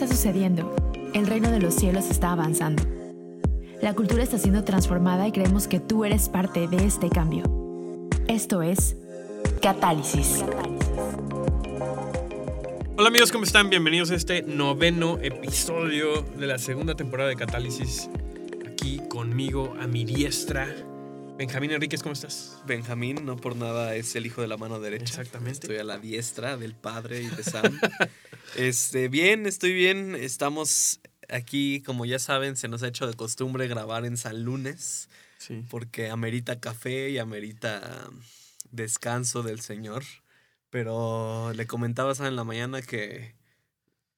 está sucediendo. El reino de los cielos está avanzando. La cultura está siendo transformada y creemos que tú eres parte de este cambio. Esto es Catálisis. Hola amigos, ¿cómo están? Bienvenidos a este noveno episodio de la segunda temporada de Catálisis. Aquí conmigo a mi diestra. Benjamín Enríquez, ¿cómo estás? Benjamín no por nada es el hijo de la mano derecha. Exactamente. Estoy a la diestra del padre y de Sam. este, bien, estoy bien. Estamos aquí, como ya saben, se nos ha hecho de costumbre grabar en San Lunes. Sí. Porque amerita café y amerita descanso del Señor. Pero le comentaba Sam en la mañana que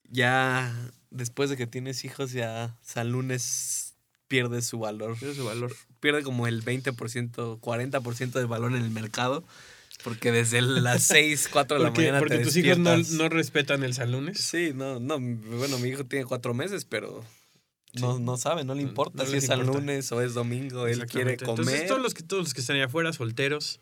ya después de que tienes hijos, ya San Lunes pierde su valor. Pierde su valor. Pierde como el 20%, 40% del valor en el mercado. Porque desde las 6, 4 de la mañana porque te tus hijos no, no respetan el San Lunes. Sí, no, no. Bueno, mi hijo tiene cuatro meses, pero no, Sí. no sabe, no le importa no si es importa. lunes o es domingo. Él quiere comer. Entonces, todos los que, todos los que están allá afuera, solteros,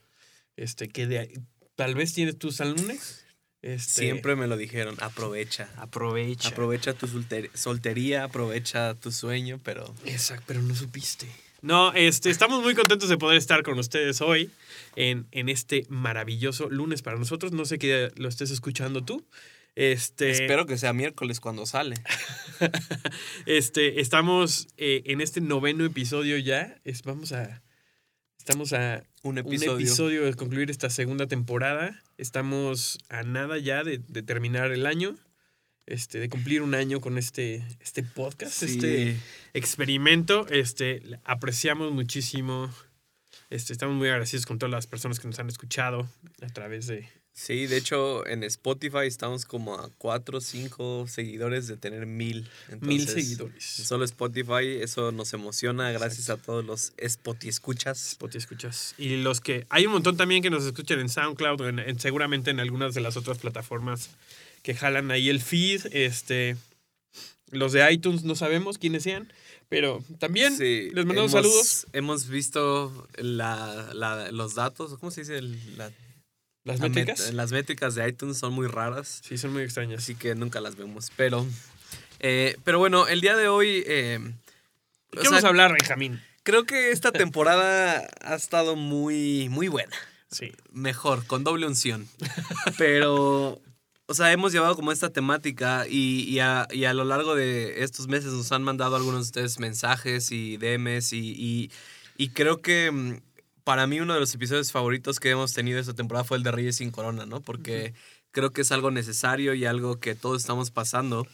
este, que de tal vez tienes tu San Lunes. Este, Siempre me lo dijeron, aprovecha. aprovecha. Aprovecha tu solter- soltería, aprovecha tu sueño, pero Exacto, pero no supiste. No, este, estamos muy contentos de poder estar con ustedes hoy en, en este maravilloso lunes para nosotros. No sé qué lo estés escuchando tú. Este, espero que sea miércoles cuando sale. este, estamos eh, en este noveno episodio ya. Es, vamos a. Estamos a Un un episodio. episodio de concluir esta segunda temporada. Estamos a nada ya de, de terminar el año. Este, de cumplir un año con este, este podcast, Sí. este experimento. Este, apreciamos muchísimo. Este, estamos muy agradecidos con todas las personas que nos han escuchado a través de. Sí, de hecho en Spotify estamos como a 4 o 5 seguidores de tener mil. Mil seguidores. Solo Spotify, eso nos emociona. Gracias a todos los Spotify escuchas. Spotify escuchas. Y los que. Hay un montón también que nos escuchan en SoundCloud en, en- seguramente en algunas de las otras plataformas que jalan ahí el feed. Este. Los de iTunes no sabemos quiénes sean. Pero también Sí, les mandamos hemos- saludos. Hemos visto la, la- los datos, ¿cómo se dice? La- Las métricas. las métricas de iTunes son muy raras, Sí, son muy extrañas. así que nunca las vemos. Pero, eh, pero bueno, el día de hoy... eh, ¿Qué sea, vamos a hablar, Benjamín? Creo que esta temporada ha estado muy, muy buena. Sí. Mejor, con doble unción. Pero, o sea, hemos llevado como esta temática y, y a, y a lo largo de estos meses nos han mandado algunos de ustedes mensajes y DMs y, y, y creo que mm, para mí uno de los episodios favoritos que hemos tenido esta temporada fue el de Reyes sin Corona, ¿no? Porque creo que es algo necesario y algo que todos estamos pasando.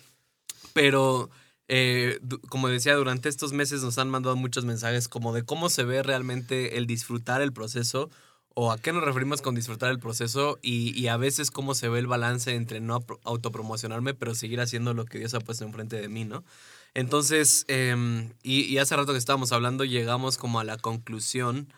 Pero, eh, como decía, durante estos meses nos han mandado muchos mensajes como de cómo se ve realmente el disfrutar el proceso o a qué nos referimos con disfrutar el proceso y, y a veces cómo se ve el balance entre no autopromocionarme, pero seguir haciendo lo que Dios ha puesto enfrente de mí, ¿no? Entonces, em, y, y hace rato que estábamos hablando, llegamos como a la conclusión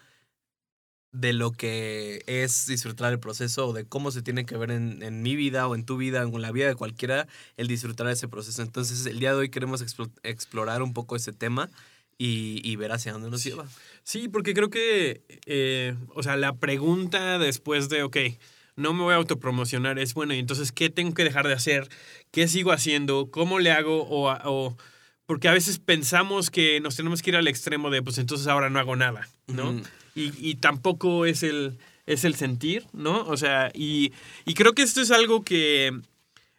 de lo que es disfrutar el proceso o de cómo se tiene que ver en, en mi vida o en tu vida, en la vida de cualquiera, el disfrutar ese proceso. Entonces, el día de hoy queremos explo- explorar un poco ese tema y, y ver hacia dónde nos lleva. Sí, porque creo que, eh, o sea, la pregunta después de, ok, no me voy a autopromocionar es, bueno, y entonces, ¿qué tengo que dejar de hacer? ¿Qué sigo haciendo? ¿Cómo le hago? O, o- porque a veces pensamos que nos tenemos que ir al extremo de, pues entonces ahora no hago nada, ¿no? Y, y tampoco es el, es el sentir, ¿no? O sea, y, y creo que esto es algo que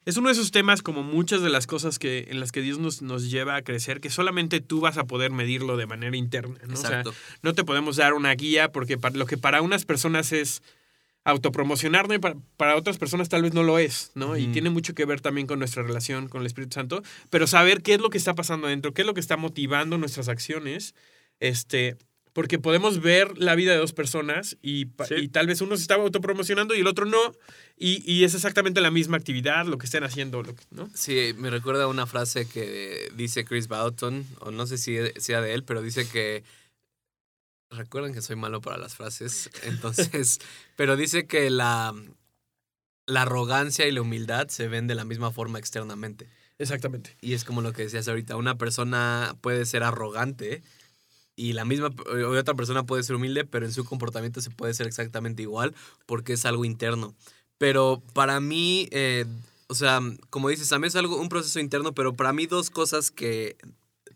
es uno de esos temas como muchas de las cosas que, en las que Dios nos, nos lleva a crecer, que solamente tú vas a poder medirlo de manera interna, ¿no? O sea, Exacto. no te podemos dar una guía porque para, lo que para unas personas es autopromocionarme, para, para otras personas tal vez no lo es, ¿no? Y tiene mucho que ver también con nuestra relación con el Espíritu Santo, pero saber qué es lo que está pasando adentro, qué es lo que está motivando nuestras acciones, este, porque podemos ver la vida de dos personas y, pa- Sí. y tal vez uno se está autopromocionando y el otro no, y, y es exactamente la misma actividad, lo que estén haciendo, lo que- ¿no? Sí, me recuerda una frase que dice Chris Boughton, o no sé si sea de él, pero dice que. Recuerden que soy malo para las frases, entonces. pero dice que la, la arrogancia y la humildad se ven de la misma forma externamente. Exactamente. Y es como lo que decías ahorita, una persona puede ser arrogante y la misma o otra persona puede ser humilde, pero en su comportamiento se puede ser exactamente igual porque es algo interno. Pero para mí, eh, o sea, como dices, a mí es algo, un proceso interno, pero para mí dos cosas que,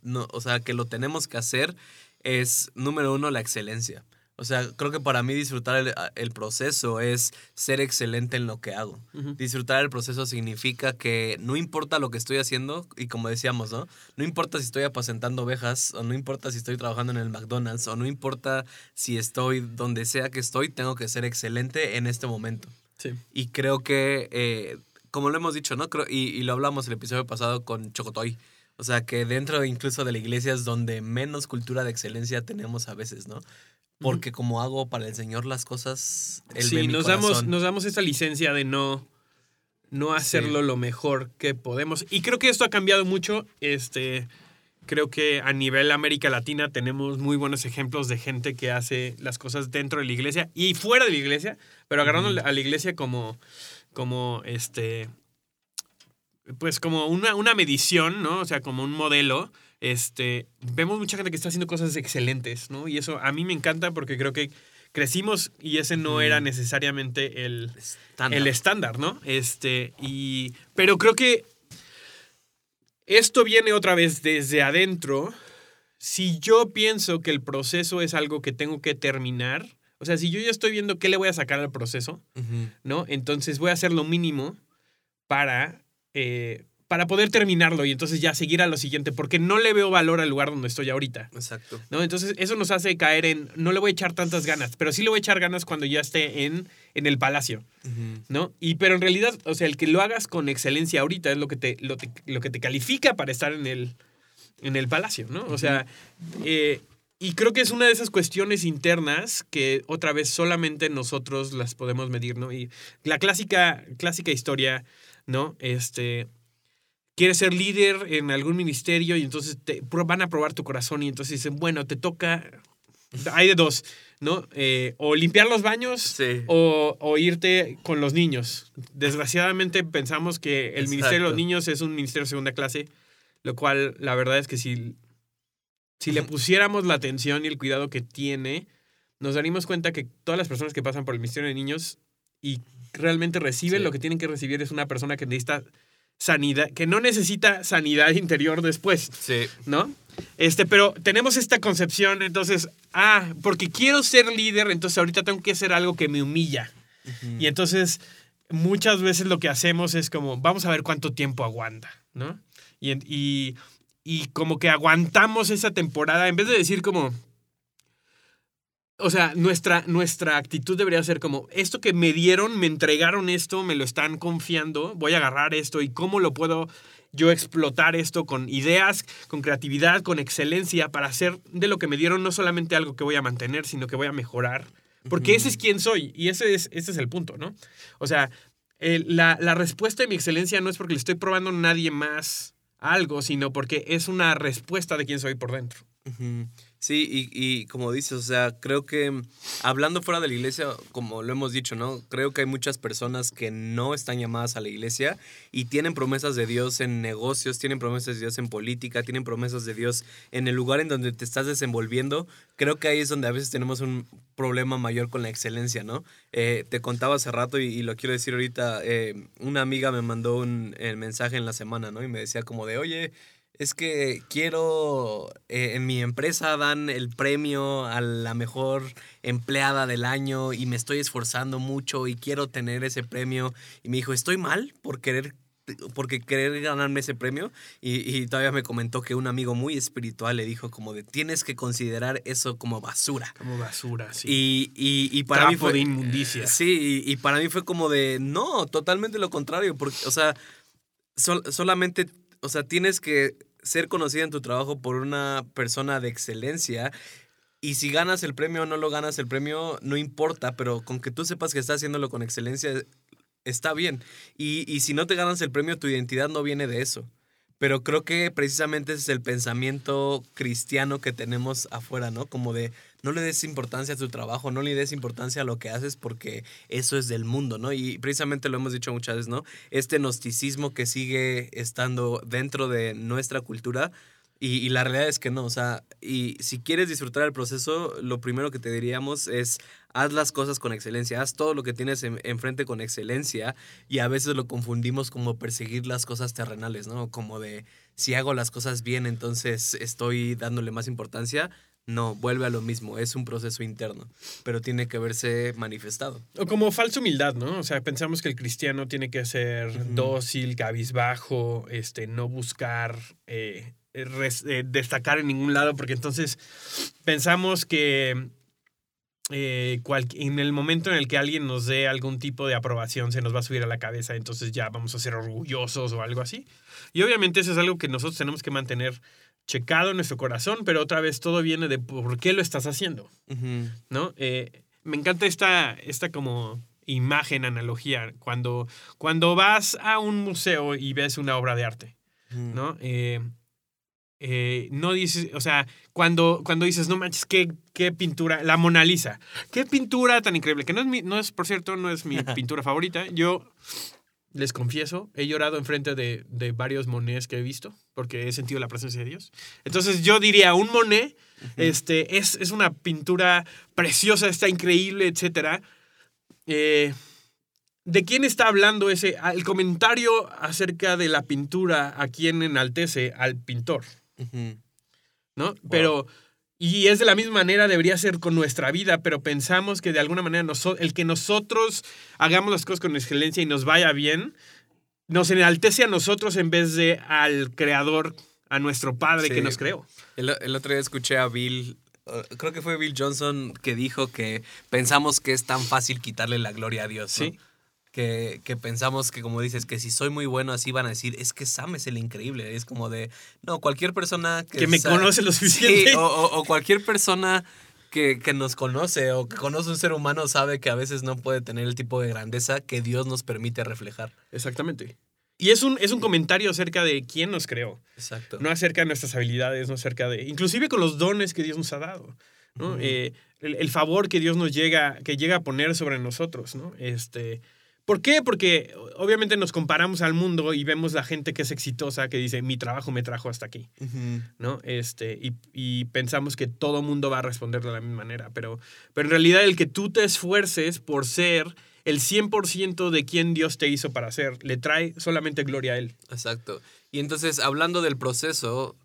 no, o sea, que lo tenemos que hacer es, número uno, la excelencia. O sea, creo que para mí disfrutar el, el proceso es ser excelente en lo que hago. Disfrutar el proceso significa que no importa lo que estoy haciendo, y como decíamos, ¿no? No importa si estoy apacentando ovejas, o no importa si estoy trabajando en el McDonald's, o no importa si estoy donde sea que estoy, tengo que ser excelente en este momento. Sí. Y creo que, eh, como lo hemos dicho, ¿no? Creo, y, y lo hablamos el episodio pasado con Chocotoy. O sea, que dentro incluso de la iglesia es donde menos cultura de excelencia tenemos a veces, ¿no? Porque como hago para el Señor las cosas, Él sí, ve mi nos damos, nos damos esa licencia de no, no hacerlo lo mejor que podemos. Y creo que esto ha cambiado mucho. Este, creo que a nivel América Latina tenemos muy buenos ejemplos de gente que hace las cosas dentro de la iglesia y fuera de la iglesia, pero agarrando a la iglesia como, como este, pues como una, una medición, ¿no? O sea, como un modelo. Este, vemos mucha gente que está haciendo cosas excelentes, ¿no? Y eso a mí me encanta porque creo que crecimos y ese no era necesariamente el, Estándar. el estándar, ¿no? Este, y. Pero creo que esto viene otra vez desde adentro. Si yo pienso que el proceso es algo que tengo que terminar, o sea, si yo ya estoy viendo qué le voy a sacar al proceso. ¿no? Entonces voy a hacer lo mínimo para, eh, para poder terminarlo y entonces ya seguir a lo siguiente, porque no le veo valor al lugar donde estoy ahorita. Exacto. ¿no? Entonces, eso nos hace caer en, no le voy a echar tantas ganas, pero sí le voy a echar ganas cuando ya esté en, en el palacio. ¿no? Y, pero en realidad, o sea, el que lo hagas con excelencia ahorita es lo que te, lo, te- lo que te califica para estar en el, en el palacio, ¿no? O sea, eh, y creo que es una de esas cuestiones internas que otra vez solamente nosotros las podemos medir, ¿no? Y la clásica, clásica historia, ¿no? Este, quieres ser líder en algún ministerio y entonces te van a probar tu corazón y entonces dicen, bueno, te toca, hay de dos, ¿no? Eh, o limpiar los baños Sí. o, o irte con los niños. Desgraciadamente pensamos que el Ministerio de los. Niños es un ministerio de segunda clase, lo cual la verdad es que si, si le pusiéramos la atención y el cuidado que tiene, nos daríamos cuenta que todas las personas que pasan por el Ministerio de Niños y realmente reciben Sí. lo que tienen que recibir es una persona que necesita sanidad, que no necesita sanidad interior después. Sí. ¿no? Este, pero tenemos esta concepción, entonces, ah, porque quiero ser líder, entonces ahorita tengo que hacer algo que me humilla. Y entonces, muchas veces lo que hacemos es como, vamos a ver cuánto tiempo aguanta, ¿no? Y, y, y como que aguantamos esa temporada, en vez de decir como, o sea, nuestra, nuestra actitud debería ser como, esto que me dieron, me entregaron esto, me lo están confiando, voy a agarrar esto y cómo lo puedo yo explotar esto con ideas, con creatividad, con excelencia para hacer de lo que me dieron no solamente algo que voy a mantener, sino que voy a mejorar. Porque ese es quien soy y ese es, ese es el punto, ¿no? O sea, la, la respuesta de mi excelencia no es porque le estoy probando a nadie más algo, sino porque es una respuesta de quién soy por dentro. Sí, y, y como dices, o sea, creo que mm, hablando fuera de la iglesia, como lo hemos dicho, ¿no? Creo que hay muchas personas que no están llamadas a la iglesia y tienen promesas de Dios en negocios, tienen promesas de Dios en política, tienen promesas de Dios en el lugar en donde te estás desenvolviendo. Creo que ahí es donde a veces tenemos un problema mayor con la excelencia, ¿no? Eh, te contaba hace rato y, lo quiero decir ahorita, eh, una amiga me mandó un eh, mensaje en la semana, ¿no? Y me decía como de, oye, es que quiero, eh, en mi empresa dan el premio a la mejor empleada del año y me estoy esforzando mucho y quiero tener ese premio. Y me dijo, ¿estoy mal por querer, porque querer ganarme ese premio? Y, y todavía me comentó que un amigo muy espiritual le dijo como de, tienes que considerar eso como basura. Como basura, sí. Y, y, y para mí fue... de inmundicia. Sí, y, y para mí fue como de, no, totalmente lo contrario, porque, o sea, sol- solamente, o sea, tienes que ser conocida en tu trabajo por una persona de excelencia. Y si ganas el premio o no lo ganas el premio, no importa, pero con que tú sepas que estás haciéndolo con excelencia, está bien. Y, y si no te ganas el premio, tu identidad no viene de eso. Pero creo que precisamente ese es el pensamiento cristiano que tenemos afuera, ¿no? Como de no le des importancia a tu trabajo, no le des importancia a lo que haces porque eso es del mundo, ¿no? Y precisamente lo hemos dicho muchas veces, ¿no? Este gnosticismo que sigue estando dentro de nuestra cultura Y, la realidad es que no, o sea, y si quieres disfrutar el proceso, lo primero que te diríamos es haz las cosas con excelencia, haz todo lo que tienes en- enfrente con excelencia y a veces lo confundimos como perseguir las cosas terrenales, ¿no? Como de si hago las cosas bien, entonces estoy dándole más importancia. No, vuelve a lo mismo, es un proceso interno, pero tiene que verse manifestado. O como falsa humildad, ¿no? O sea, pensamos que el cristiano tiene que ser dócil, cabizbajo, este, no buscar eh, res- eh, destacar en ningún lado, porque entonces pensamos que eh, cual- en el momento en el que alguien nos dé algún tipo de aprobación se nos va a subir a la cabeza, entonces ya vamos a ser orgullosos o algo así. Y obviamente eso es algo que nosotros tenemos que mantener checado en nuestro corazón, pero otra vez todo viene de por qué lo estás haciendo. ¿no? Eh, me encanta esta, esta como imagen, analogía, cuando, cuando vas a un museo y ves una obra de arte, ¿no? Eh, eh, no dices, o sea, cuando, cuando dices, no manches, qué, qué pintura, la Mona Lisa, qué pintura tan increíble, que no es, mi, no es, por cierto, no es mi pintura favorita. Yo les confieso, he llorado enfrente de, de varios Monets que he visto, porque he sentido la presencia de Dios. Entonces yo diría, un Monet este, es, es una pintura preciosa, está increíble, etc. ¿De quién está hablando ese? El comentario acerca de la pintura a quien enaltece al pintor. ¿no? Pero, y es de la misma manera, debería ser con nuestra vida, pero pensamos que de alguna manera el que nosotros hagamos las cosas con excelencia y nos vaya bien, nos enaltece a nosotros en vez de al creador, a nuestro padre Sí. que nos creó. El, el otro día escuché a Bill, uh, creo que fue Bill Johnson, que dijo que pensamos que es tan fácil quitarle la gloria a Dios. ¿no? Sí. Que, que pensamos que, como dices, que si soy muy bueno, así van a decir, es que Sam es el increíble. Es como de, no, cualquier persona que, Que me conoce lo Sí, suficiente. o, o- o cualquier persona que, que nos conoce o que conoce un ser humano sabe que a veces no puede tener el tipo de grandeza que Dios nos permite reflejar. Exactamente. Y es un, es un comentario acerca de quién nos creó. Exacto. no acerca de nuestras habilidades, no acerca de, inclusive con los dones que Dios nos ha dado, ¿no? Eh, el, el favor que Dios nos llega, que llega a poner sobre nosotros, ¿no? Este, ¿Por qué? Porque obviamente nos comparamos al mundo y vemos la gente que es exitosa, que dice, mi trabajo me trajo hasta aquí. ¿no? Este, y, y pensamos que todo mundo va a responder de la misma manera, pero, pero en realidad el que tú te esfuerces por ser el 100% de quien Dios te hizo para ser, le trae solamente gloria a Él. Exacto. Y entonces, hablando del proceso,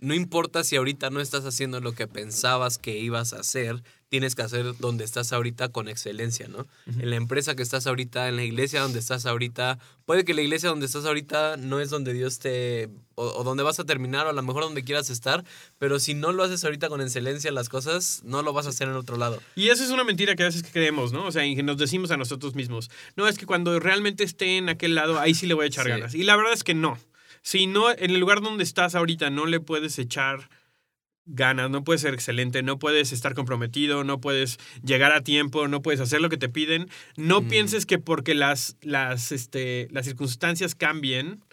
no importa si ahorita no estás haciendo lo que pensabas que ibas a hacer, tienes que hacer donde estás ahorita con excelencia, ¿no? En la empresa que estás ahorita, en la iglesia donde estás ahorita, puede que la iglesia donde estás ahorita no es donde Dios te... o, o donde vas a terminar, o a lo mejor donde quieras estar, pero si no lo haces ahorita con excelencia las cosas, no lo vas a hacer en otro lado. Y eso es una mentira que a veces creemos, ¿no? O sea, que nos decimos a nosotros mismos. No, es que cuando realmente esté en aquel lado, ahí sí le voy a echar Sí. ganas. Y la verdad es que no. Si no, en el lugar donde estás ahorita no le puedes echar ganas, no puedes ser excelente, no puedes estar comprometido, no puedes llegar a tiempo, no puedes hacer lo que te piden, no Mm. pienses que porque las, las, este, las circunstancias cambien,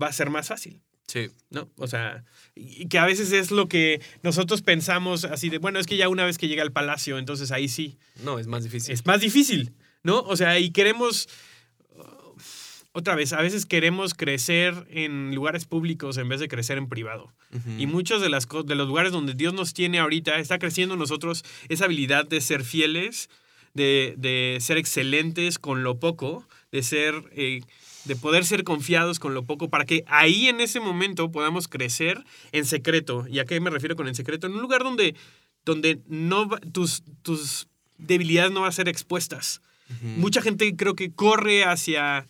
va a ser más fácil. Sí. ¿no? O sea, y que a veces es lo que nosotros pensamos así de, bueno, es que ya una vez que llega al palacio, entonces ahí sí, No, es más difícil. es más difícil, ¿no? O sea, y queremos, otra vez, a veces queremos crecer en lugares públicos en vez de crecer en privado. Y muchos de, las, de los lugares donde Dios nos tiene ahorita, está creciendo en nosotros esa habilidad de ser fieles, de, de ser excelentes con lo poco, de ser... eh, de poder ser confiados con lo poco para que ahí en ese momento podamos crecer en secreto. ¿Y a qué me refiero con en secreto? En un lugar donde, donde no va- tus, tus debilidades no van a ser expuestas. Mucha gente creo que corre hacia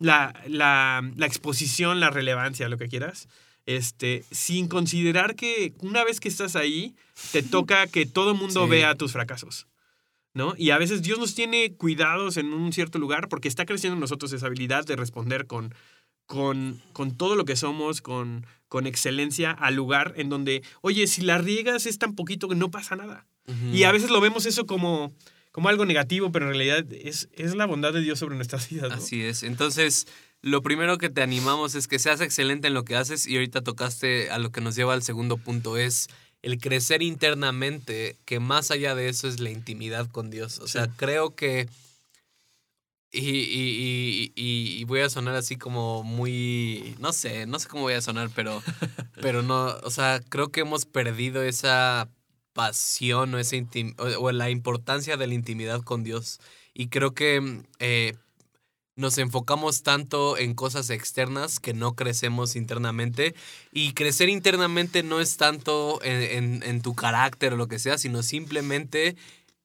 la, la- la exposición, la relevancia, lo que quieras, este, sin considerar que una vez que estás ahí, te toca que todo el mundo Sí. vea tus fracasos. ¿No? Y a veces Dios nos tiene cuidados en un cierto lugar porque está creciendo en nosotros esa habilidad de responder con, con, con todo lo que somos, con, con excelencia al lugar en donde, oye, si la riegas es tan poquito que no pasa nada. Y a veces lo vemos eso como, como algo negativo, pero en realidad es, es la bondad de Dios sobre nuestras vidas. ¿no? Así es. Entonces, lo primero que te animamos es que seas excelente en lo que haces y ahorita tocaste a lo que nos lleva al segundo punto, es el crecer internamente, que más allá de eso es la intimidad con Dios. O sea, Sí. creo que Y, y- y- y- y voy a sonar así como muy. No sé, no sé cómo voy a sonar, pero. pero no. O sea, creo que hemos perdido esa pasión o, esa intim- o, o la importancia de la intimidad con Dios. Y creo que mm, eh, nos enfocamos tanto en cosas externas que no crecemos internamente. Y crecer internamente no es tanto en, en- en tu carácter o lo que sea, sino simplemente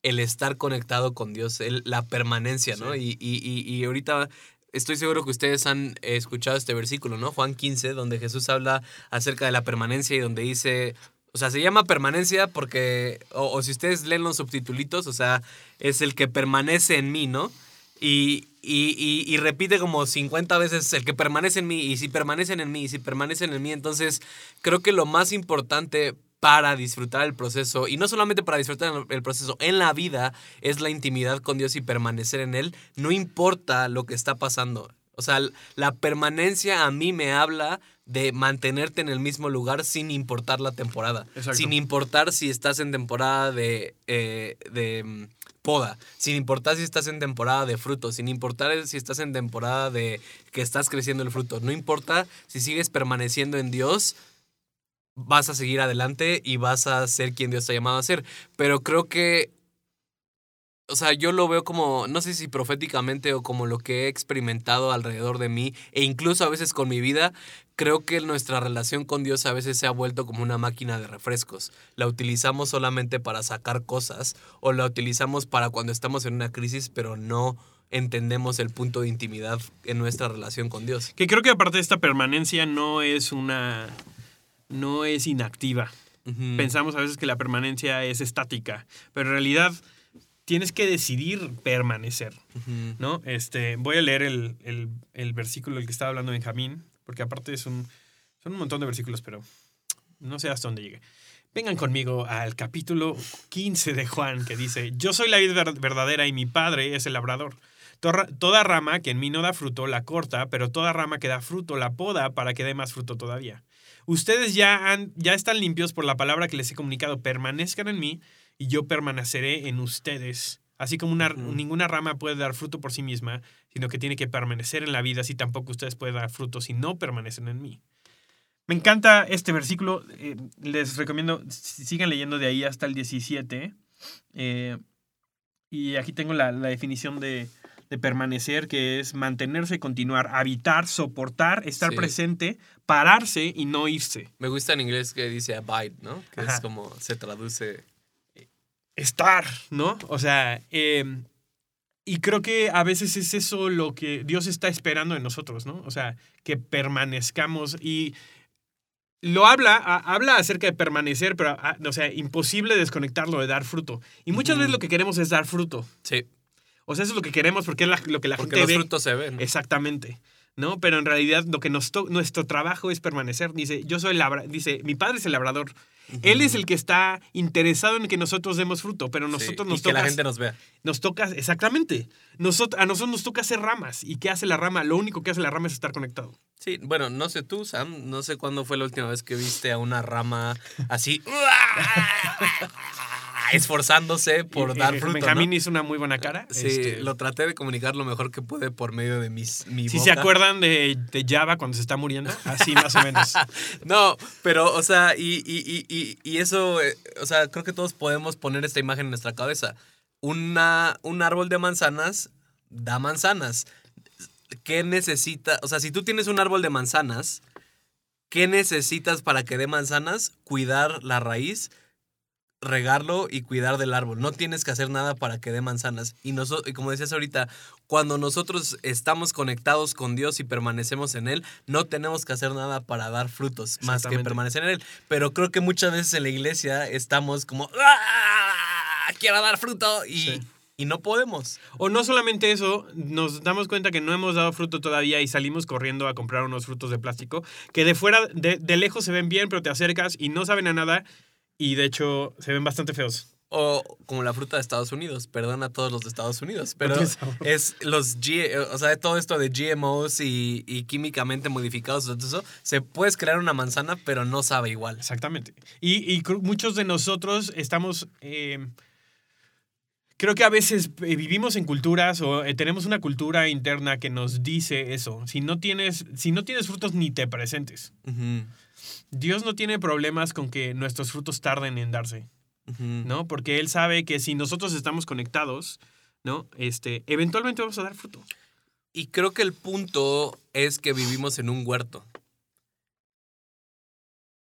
el estar conectado con Dios, el- la permanencia, ¿no? Y, y, y, y ahorita estoy seguro que ustedes han escuchado este versículo, ¿no? Juan 15, donde Jesús habla acerca de la permanencia y donde dice, o sea, se llama permanencia porque, o, si ustedes leen los subtitulitos, o sea, es el que permanece en mí, ¿no? Y, y, y- y repite como 50 veces el que permanece en mí, y si permanecen en mí, y si permanecen en mí. Entonces, creo que lo más importante para disfrutar el proceso, y no solamente para disfrutar el proceso, en la vida es la intimidad con Dios y permanecer en Él, no importa lo que está pasando. O sea, la permanencia a mí me habla de mantenerte en el mismo lugar sin importar la temporada. Exacto. Sin importar si estás en temporada de, eh, de mm, poda, sin importar si estás en temporada de fruto, sin importar si estás en temporada de que estás creciendo el fruto. No importa si sigues permaneciendo en Dios, vas a seguir adelante y vas a ser quien Dios te ha llamado a ser. Pero creo que, o sea, yo lo veo como, no sé si proféticamente o como lo que he experimentado alrededor de mí e incluso a veces con mi vida, creo que nuestra relación con Dios a veces se ha vuelto como una máquina de refrescos. La utilizamos solamente para sacar cosas o la utilizamos para cuando estamos en una crisis, pero no entendemos el punto de intimidad en nuestra relación con Dios. Que creo que aparte de esta permanencia no es una. no es inactiva. Pensamos a veces que la permanencia es estática, pero en realidad tienes que decidir permanecer. ¿no? Este, voy a leer el, el- el versículo del que estaba hablando Benjamín, porque aparte es un, son un montón de versículos, pero no sé hasta dónde llegue. Vengan conmigo al capítulo 15 de Juan, que dice, yo soy la vida ver- verdadera y mi padre es el labrador. Toda rama que en mí no da fruto la corta, pero toda rama que da fruto la poda para que dé más fruto todavía. Ustedes ya, han, ya están limpios por la palabra que les he comunicado. Permanezcan en mí y yo permaneceré en ustedes. Así como una, ninguna rama puede dar fruto por sí misma, sino que tiene que permanecer en la vida, así tampoco ustedes pueden dar fruto si no permanecen en mí. Me encanta este versículo. eh, les recomiendo, si- sigan leyendo de ahí hasta el 17. eh, y aquí tengo la, la definición de, de permanecer, que es mantenerse, continuar, habitar, soportar, estar Sí. presente, pararse y no irse. Me gusta en inglés que dice abide, ¿no? Que Ajá. es como se traduce. Estar, ¿no? O sea, eh, y creo que a veces es eso lo que Dios está esperando de nosotros, ¿no? O sea, que permanezcamos y lo habla, a- habla acerca de permanecer, pero, a- o sea, imposible desconectarlo de dar fruto. Y muchas veces lo que queremos es dar fruto. Sí, O sea, eso es lo que queremos porque es la- lo que la porque gente los ve. frutos se ven. Exactamente. ¿No? Pero en realidad lo que nos nuestro trabajo es permanecer. Dice, yo soy labra dice, mi padre es el labrador. Él es el que está interesado en que nosotros demos fruto, pero Sí, nosotros y nos que toca la gente nos vea. nos toca, exactamente. Nosot- a nosotros nos toca hacer ramas. ¿Y qué hace la rama? Lo único que hace la rama es estar conectado. Sí, bueno, no sé tú, Sam, no sé cuándo fue la última vez que viste a una rama así esforzándose por Y- dar y fruto, Benjamín ¿no? hizo una muy buena cara. Sí, Este, lo traté de comunicar lo mejor que pude por medio de mis, mi si se acuerdan de, de Java cuando se está muriendo, así más o menos. No, pero, o sea, y, y, y, y, y eso, eh, o sea, creo que todos podemos poner esta imagen en nuestra cabeza. Una, un árbol de manzanas da manzanas. ¿Qué necesita? O sea, si tú tienes un árbol de manzanas, ¿qué necesitas para que dé manzanas? Cuidar la raíz, regarlo y cuidar del árbol. No tienes que hacer nada para que dé manzanas. Y, y como decías ahorita, cuando nosotros estamos conectados con Dios y permanecemos en Él, no tenemos que hacer nada para dar frutos, más que permanecer en Él. Pero creo que muchas veces en la iglesia estamos como, "Ah, quiero dar fruto y, Sí. y no podemos. O no solamente eso, nos damos cuenta que no hemos dado fruto todavía y salimos corriendo a comprar unos frutos de plástico que de fuera, de, de lejos se ven bien, pero te acercas y no saben a nada y de hecho se ven bastante feos. O como la fruta de Estados Unidos, perdón a todos los de Estados Unidos, pero es los G, o sea, todo esto de GMOs y, y químicamente modificados, eso, se puedes crear una manzana, pero no sabe igual. Exactamente. Y, y muchos de nosotros estamos... eh, creo que a veces eh, vivimos en culturas o eh, tenemos una cultura interna que nos dice eso. Si no tienes, si no tienes frutos, ni te presentes. Ujú, Dios no tiene problemas con que nuestros frutos tarden en darse. ¿no? Porque Él sabe que si nosotros estamos conectados, ¿no? Este, eventualmente vamos a dar fruto. Y creo que el punto es que vivimos en un huerto.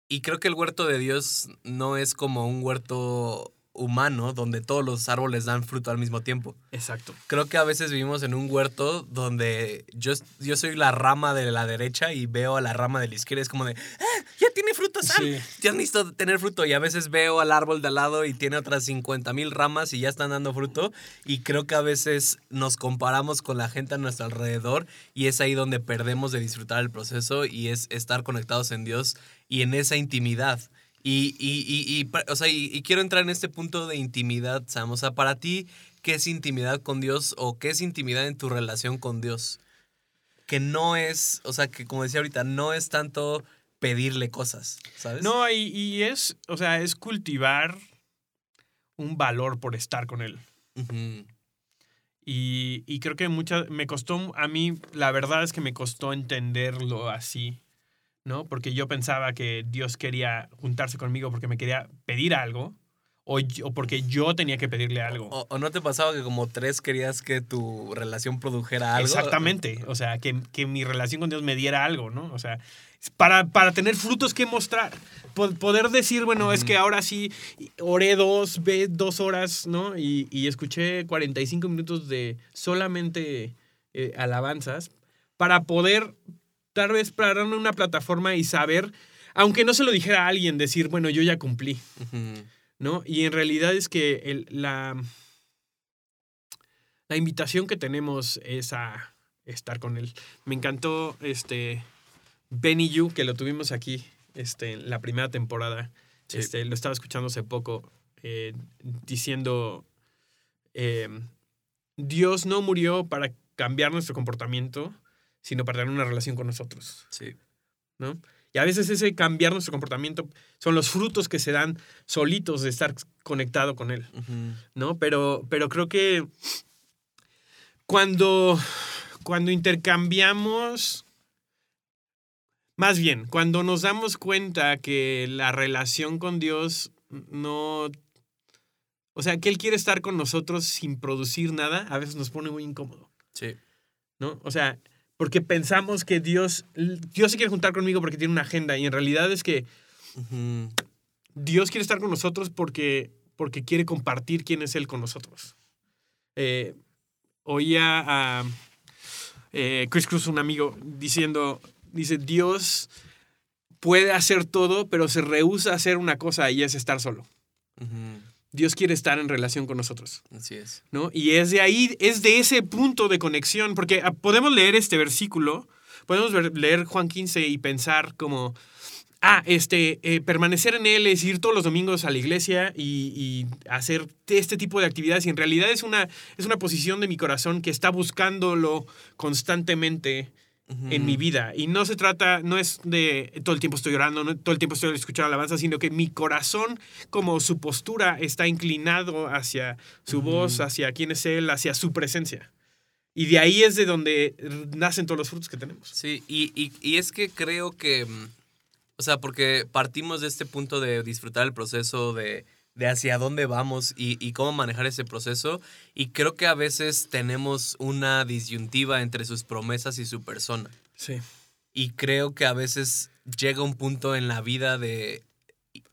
Y creo que el huerto de Dios no es como un huerto humano donde todos los árboles dan fruto al mismo tiempo. Exacto. Creo que a veces vivimos en un huerto donde yo, yo soy la rama de la derecha y veo a la rama de la izquierda. Es como de, ¡Ah, ya tiene fruto, Sam. Sí. Ya necesito tener fruto. Y a veces veo al árbol de al lado y tiene otras 50 mil ramas y ya están dando fruto. Y creo que a veces nos comparamos con la gente a nuestro alrededor y es ahí donde perdemos de disfrutar el proceso y es estar conectados en Dios y en esa intimidad. Y, y, y, y, o sea, y, quiero entrar en este punto de intimidad, Sam. O sea, para ti, ¿qué es intimidad con Dios o qué es intimidad en tu relación con Dios? Que no es, o sea, que como decía ahorita, no es tanto pedirle cosas, ¿sabes? No, y, y es, o sea, es cultivar un valor por estar con Él. Y, y creo que muchas, me costó, a mí, la verdad es que me costó entenderlo así, ¿no? Porque yo pensaba que Dios quería juntarse conmigo porque me quería pedir algo o, yo- porque yo tenía que pedirle algo. O, o no te pasaba que como tres querías que tu relación produjera algo? Exactamente, o sea, que, que mi relación con Dios me diera algo, ¿no? O sea, para, para tener frutos que mostrar, Po- poder decir, bueno, es que ahora sí oré dos, ve dos horas, ¿no? Y, y escuché 45 minutos de solamente eh, alabanzas para poder, tal vez, para darme una plataforma y saber, aunque no se lo dijera a alguien, decir, bueno, yo ya cumplí. ¿no? Y en realidad es que el- la, la invitación que tenemos es a estar con él. Me encantó este Benny You, que lo tuvimos aquí este, en la primera temporada. Sí. Este, lo estaba escuchando hace poco, eh, diciendo, eh, Dios no murió para cambiar nuestro comportamiento, sino para tener una relación con nosotros. Sí. ¿no? Y a veces ese cambiar nuestro comportamiento son los frutos que se dan solitos de estar conectado con Él. ¿no? Pero, pero creo que cuando, cuando intercambiamos, más bien, cuando nos damos cuenta que la relación con Dios no... O sea, que Él quiere estar con nosotros sin producir nada, a veces nos pone muy incómodo. Sí. ¿no? O sea, porque pensamos que Dios, Dios se quiere juntar conmigo porque tiene una agenda y en realidad es que. Dios quiere estar con nosotros porque, porque quiere compartir quién es Él con nosotros. Eh, oía a eh, Chris Cruz, un amigo, diciendo, dice, Dios puede hacer todo, pero se rehúsa a hacer una cosa y es estar solo. Ujú. Dios quiere estar en relación con nosotros. Así es. ¿no? Y es de ahí, es de ese punto de conexión, porque ah, podemos leer este versículo, podemos leer Juan 15 y pensar como, ah, este, eh, permanecer en él es ir todos los domingos a la iglesia y, y hacer este tipo de actividades, y en realidad es una, es una posición de mi corazón que está buscándolo constantemente en mi vida. Y no se trata, no es de todo el tiempo estoy orando, no todo el tiempo estoy escuchando alabanza, sino que mi corazón, como su postura, está inclinado hacia su voz, hacia quién es Él, hacia su presencia. Y de ahí es de donde nacen todos los frutos que tenemos. Sí, y, y- y es que creo que, mm, o sea, porque partimos de este punto de disfrutar el proceso, de, de hacia dónde vamos y, y cómo manejar ese proceso, y creo que a veces tenemos una disyuntiva entre sus promesas y su persona. Sí. Y creo que a veces llega un punto en la vida de,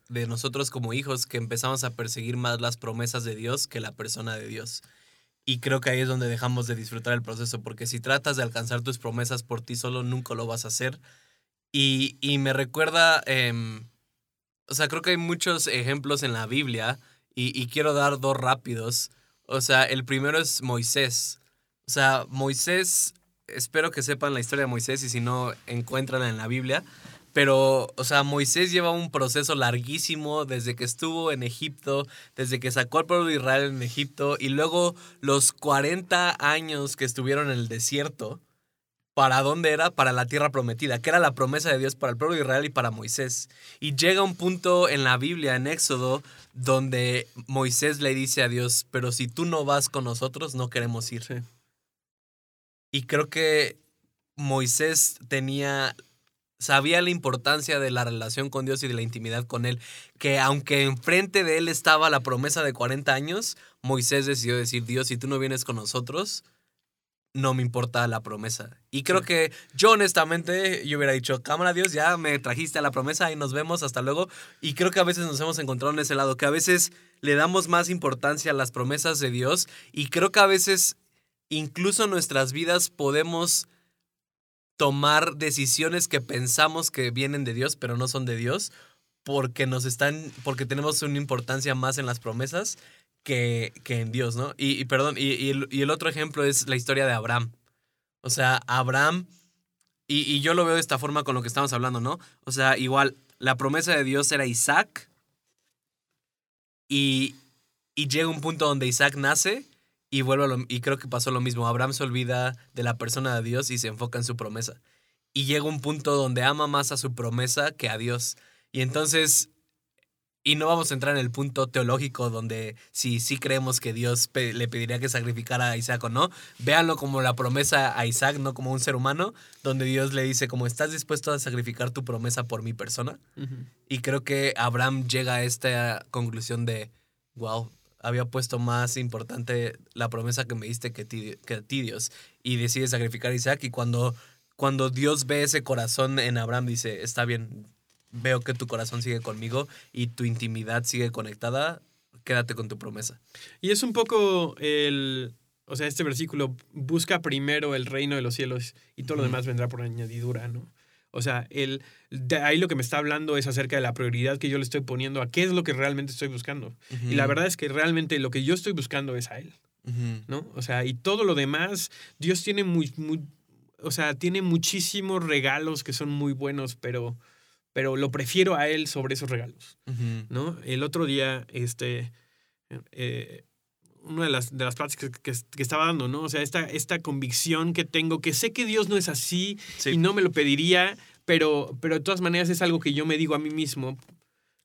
de nosotros como hijos que empezamos a perseguir más las promesas de Dios que la persona de Dios. Y creo que ahí es donde dejamos de disfrutar el proceso, porque si tratas de alcanzar tus promesas por ti solo, nunca lo vas a hacer. Y, y me recuerda, em, o sea, creo que hay muchos ejemplos en la Biblia y, y quiero dar dos rápidos. O sea, el primero es Moisés. O sea, Moisés, espero que sepan la historia de Moisés y si no, encuéntranla en la Biblia. Pero, o sea, Moisés lleva un proceso larguísimo desde que estuvo en Egipto, desde que sacó al pueblo de Israel en Egipto y luego los 40 años que estuvieron en el desierto. Para dónde era, para la tierra prometida, que era la promesa de Dios para el pueblo de Israel y para Moisés. Y llega un punto en la Biblia, en Éxodo, donde Moisés le dice a Dios, pero si tú no vas con nosotros, no queremos ir. Sí. Y creo que Moisés tenía, sabía la importancia de la relación con Dios y de la intimidad con Él, que aunque enfrente de Él estaba la promesa de 40 años, Moisés decidió decir, Dios, si tú no vienes con nosotros, no me importa la promesa. Y creo que yo honestamente, yo hubiera dicho, cámara Dios, ya me trajiste a la promesa y nos vemos, hasta luego. Y creo que a veces nos hemos encontrado en ese lado, que a veces le damos más importancia a las promesas de Dios y creo que a veces incluso en nuestras vidas podemos tomar decisiones que pensamos que vienen de Dios, pero no son de Dios, porque nos están, porque tenemos una importancia más en las promesas que, que en Dios, ¿no? Y, perdón, y, el, y el otro ejemplo es la historia de Abraham. O sea, Abraham, y, yo lo veo de esta forma con lo que estamos hablando, ¿no? O sea, igual, la promesa de Dios era Isaac, y, y llega un punto donde Isaac nace y vuelve a lo- y creo que pasó lo mismo. Abraham se olvida de la persona de Dios y se enfoca en su promesa. Y llega un punto donde ama más a su promesa que a Dios. Y entonces, y no vamos a entrar en el punto teológico donde si sí creemos que Dios pe- le pediría que sacrificara a Isaac o no, véanlo como la promesa a Isaac, no como un ser humano, donde Dios le dice como estás dispuesto a sacrificar tu promesa por mi persona. Y creo que Abraham llega a esta conclusión de, wow, había puesto más importante la promesa que me diste que, ti, que a ti, Dios. Y decide sacrificar a Isaac. Y cuando, cuando Dios ve ese corazón en Abraham, dice, está bien, veo que tu corazón sigue conmigo y tu intimidad sigue conectada, quédate con tu promesa. Y es un poco el, o sea, este versículo busca primero el reino de los cielos y todo lo demás vendrá por añadidura, ¿no? O sea, el, de ahí lo que me está hablando es acerca de la prioridad que yo le estoy poniendo a qué es lo que realmente estoy buscando. Y la verdad es que realmente lo que yo estoy buscando es a Él. ¿no? O sea, y todo lo demás, Dios tiene muy, muy o sea, tiene muchísimos regalos que son muy buenos, pero, pero lo prefiero a Él sobre esos regalos. ¿no? El otro día, este, eh, una de las, de las pláticas que, que estaba dando, ¿no? O sea, esta, esta convicción que tengo, que sé que Dios no es así Sí. y no me lo pediría, pero, pero de todas maneras es algo que yo me digo a mí mismo,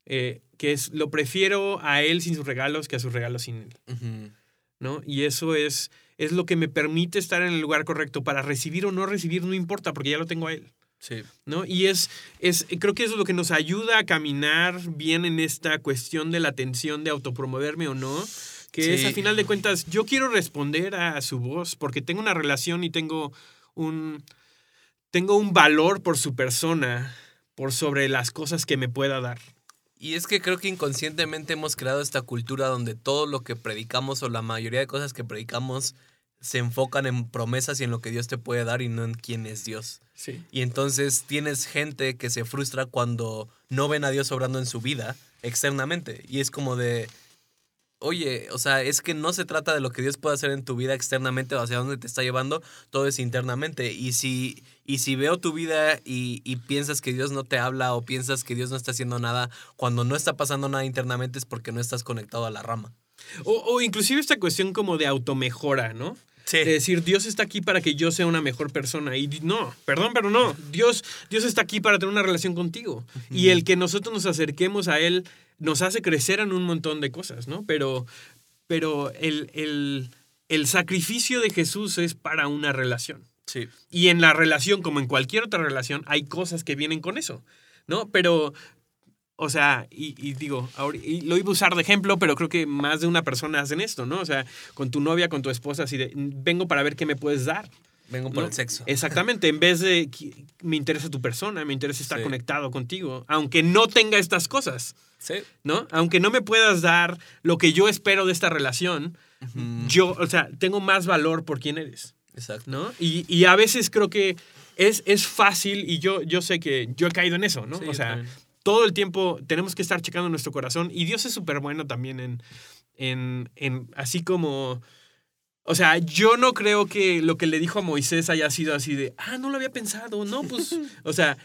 eh, que es, lo prefiero a Él sin sus regalos que a sus regalos sin Él. ¿no? Y eso es, es lo que me permite estar en el lugar correcto para recibir o no recibir, no importa, porque ya lo tengo a Él. Sí. ¿no? Y es, es, creo que eso es lo que nos ayuda a caminar bien en esta cuestión de la tensión de autopromoverme o no, que es a final de cuentas, yo quiero responder a su voz porque tengo una relación y tengo un, tengo un valor por su persona, por sobre las cosas que me pueda dar. Y es que creo que inconscientemente hemos creado esta cultura donde todo lo que predicamos o la mayoría de cosas que predicamos se enfocan en promesas y en lo que Dios te puede dar y no en quién es Dios. Sí. Y entonces tienes gente que se frustra cuando no ven a Dios obrando en su vida externamente. Y es como de, oye, o sea, es que no se trata de lo que Dios puede hacer en tu vida externamente o hacia dónde te está llevando, todo es internamente. Y si, y si veo tu vida y, y piensas que Dios no te habla o piensas que Dios no está haciendo nada, cuando no está pasando nada internamente es porque no estás conectado a la rama. O, o inclusive esta cuestión como de automejora, ¿no? Sí. De decir, Dios está aquí para que yo sea una mejor persona. Y no, perdón, pero no. Dios, Dios está aquí para tener una relación contigo. Y el que nosotros nos acerquemos a Él nos hace crecer en un montón de cosas, ¿no? Pero, pero el, el, el sacrificio de Jesús es para una relación. Sí. Y en la relación, como en cualquier otra relación, hay cosas que vienen con eso, ¿no? Pero, o sea, y, y digo, y lo iba a usar de ejemplo, pero creo que más de una persona hacen esto, ¿no? O sea, con tu novia, con tu esposa, así de, vengo para ver qué me puedes dar. Vengo por ¿no? el sexo. Exactamente, en vez de, "Qui- me interesa tu persona, me interesa estar Sí. conectado contigo, aunque no tenga estas cosas, Sí. ¿no? Aunque no me puedas dar lo que yo espero de esta relación, yo, o sea, tengo más valor por quién eres. Exacto. ¿no? Y, y a veces creo que es, es fácil, y yo, yo sé que yo he caído en eso, ¿no? Sí, o sea, también. Todo el tiempo tenemos que estar checando nuestro corazón, y Dios es súper bueno también en, en, en, así como... O sea, yo no creo que lo que le dijo a Moisés haya sido así de, ah, no lo había pensado, no, pues, o sea,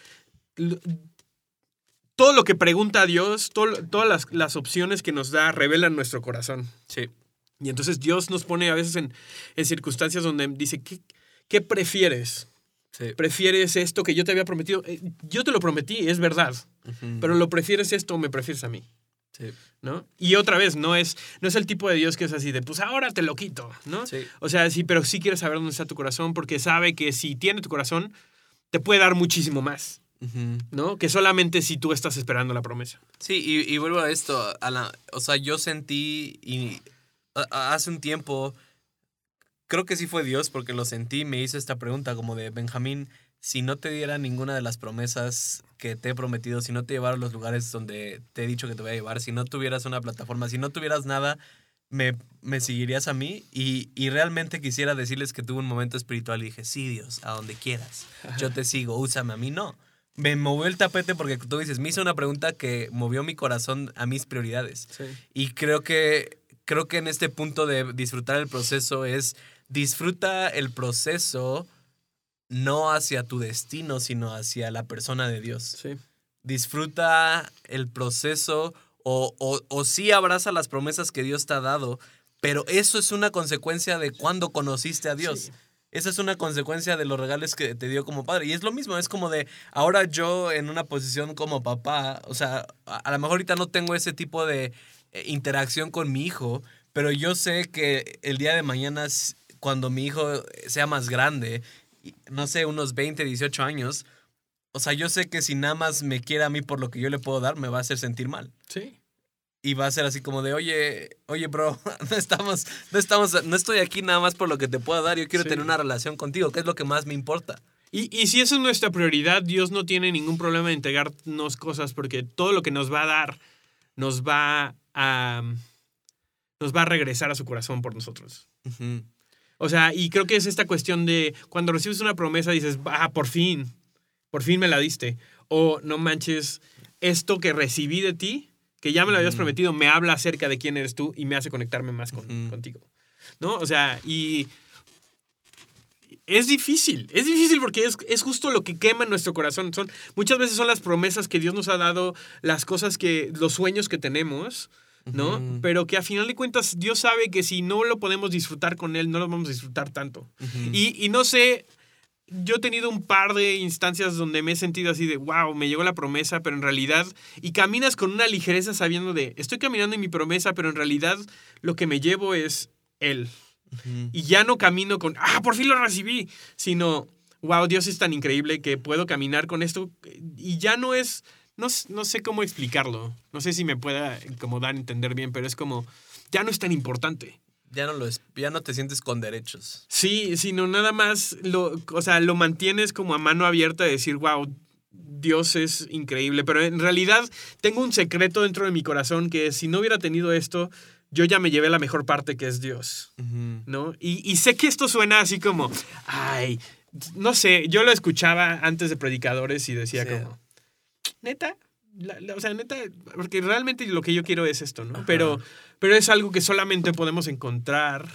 todo lo que pregunta a Dios, todo- todas las, las opciones que nos da revelan nuestro corazón. Sí. Y entonces Dios nos pone a veces en, en circunstancias donde dice, ¿qué, qué prefieres? Sí. ¿Prefieres esto que yo te había prometido? Eh, Yo te lo prometí, es verdad. Ujú. Pero lo prefieres esto o me prefieres a mí, Sí. ¿no? Y otra vez, no es, no es el tipo de Dios que es así de, pues ahora te lo quito, ¿no? Sí. O sea, sí, pero sí quiere saber dónde está tu corazón porque sabe que si tiene tu corazón, te puede dar muchísimo más, Ujú. ¿no? Que solamente si tú estás esperando la promesa. Sí, y, y vuelvo a esto, a la, o sea, yo sentí y a- a- hace un tiempo, creo que sí fue Dios porque lo sentí, me hizo esta pregunta como de, Benjamín, si no te diera ninguna de las promesas que te he prometido, si no te llevara a los lugares donde te he dicho que te voy a llevar, si no tuvieras una plataforma, si no tuvieras nada, me, me seguirías a mí y, y realmente quisiera decirles que tuve un momento espiritual y dije, sí, Dios, a donde quieras, yo te sigo, úsame a mí, no. Me movió el tapete porque tú dices, me hizo una pregunta que movió mi corazón a mis prioridades. Sí. Y creo que, creo que en este punto de disfrutar el proceso es disfruta el proceso no hacia tu destino, sino hacia la persona de Dios. Sí. Disfruta el proceso o, o, o sí abraza las promesas que Dios te ha dado, pero eso es una consecuencia de cuando conociste a Dios. Sí. Esa es una consecuencia de los regalos que te dio como padre. Y es lo mismo, es como de, ahora yo en una posición como papá, o sea, a, a lo mejor ahorita no tengo ese tipo de eh, interacción con mi hijo, pero yo sé que el día de mañana, cuando mi hijo sea más grande, no sé, unos 20, 18 años, o sea, yo sé que si nada más me quiere a mí por lo que yo le puedo dar, me va a hacer sentir mal. Sí. Y va a ser así como de, oye, oye, bro, no estamos, no estamos, no estoy aquí nada más por lo que te puedo dar, yo quiero Sí. tener una relación contigo, que es lo que más me importa. Y, y si esa es nuestra prioridad, Dios no tiene ningún problema en entregarnos cosas porque todo lo que nos va a dar nos va a nos va a regresar a su corazón por nosotros. Ujú. O sea, y creo que es esta cuestión de cuando recibes una promesa dices, ah, por fin, por fin me la diste. O no manches, esto que recibí de ti, que ya me lo habías prometido, me habla acerca de quién eres tú y me hace conectarme más con- contigo. ¿No? O sea, y es difícil, es difícil porque es, es justo lo que quema en nuestro corazón. Son, muchas veces son las promesas que Dios nos ha dado, las cosas que, los sueños que tenemos, ¿no? Pero que a final de cuentas Dios sabe que si no lo podemos disfrutar con Él, no lo vamos a disfrutar tanto. Y, y no sé, yo he tenido un par de instancias donde me he sentido así de, wow, me llegó la promesa, pero en realidad, y caminas con una ligereza sabiendo de, estoy caminando en mi promesa, pero en realidad lo que me llevo es Él. Y ya no camino con, ah, por fin lo recibí, sino, wow, Dios es tan increíble que puedo caminar con esto. Y ya no es, no, no sé cómo explicarlo. No sé si me pueda como dar a entender bien, pero es como, ya no es tan importante. Ya no, lo es, ya no te sientes con derechos. Sí, sino nada más, lo, o sea, lo mantienes como a mano abierta de decir, wow, Dios es increíble. Pero en realidad tengo un secreto dentro de mi corazón que si no hubiera tenido esto, yo ya me llevé la mejor parte que es Dios. ¿no? Y, y sé que esto suena así como, ay, no sé, yo lo escuchaba antes de predicadores y decía Sí. como, neta, La- la- o sea, neta, porque realmente lo que yo quiero es esto, ¿no? Pero, pero es algo que solamente podemos encontrar,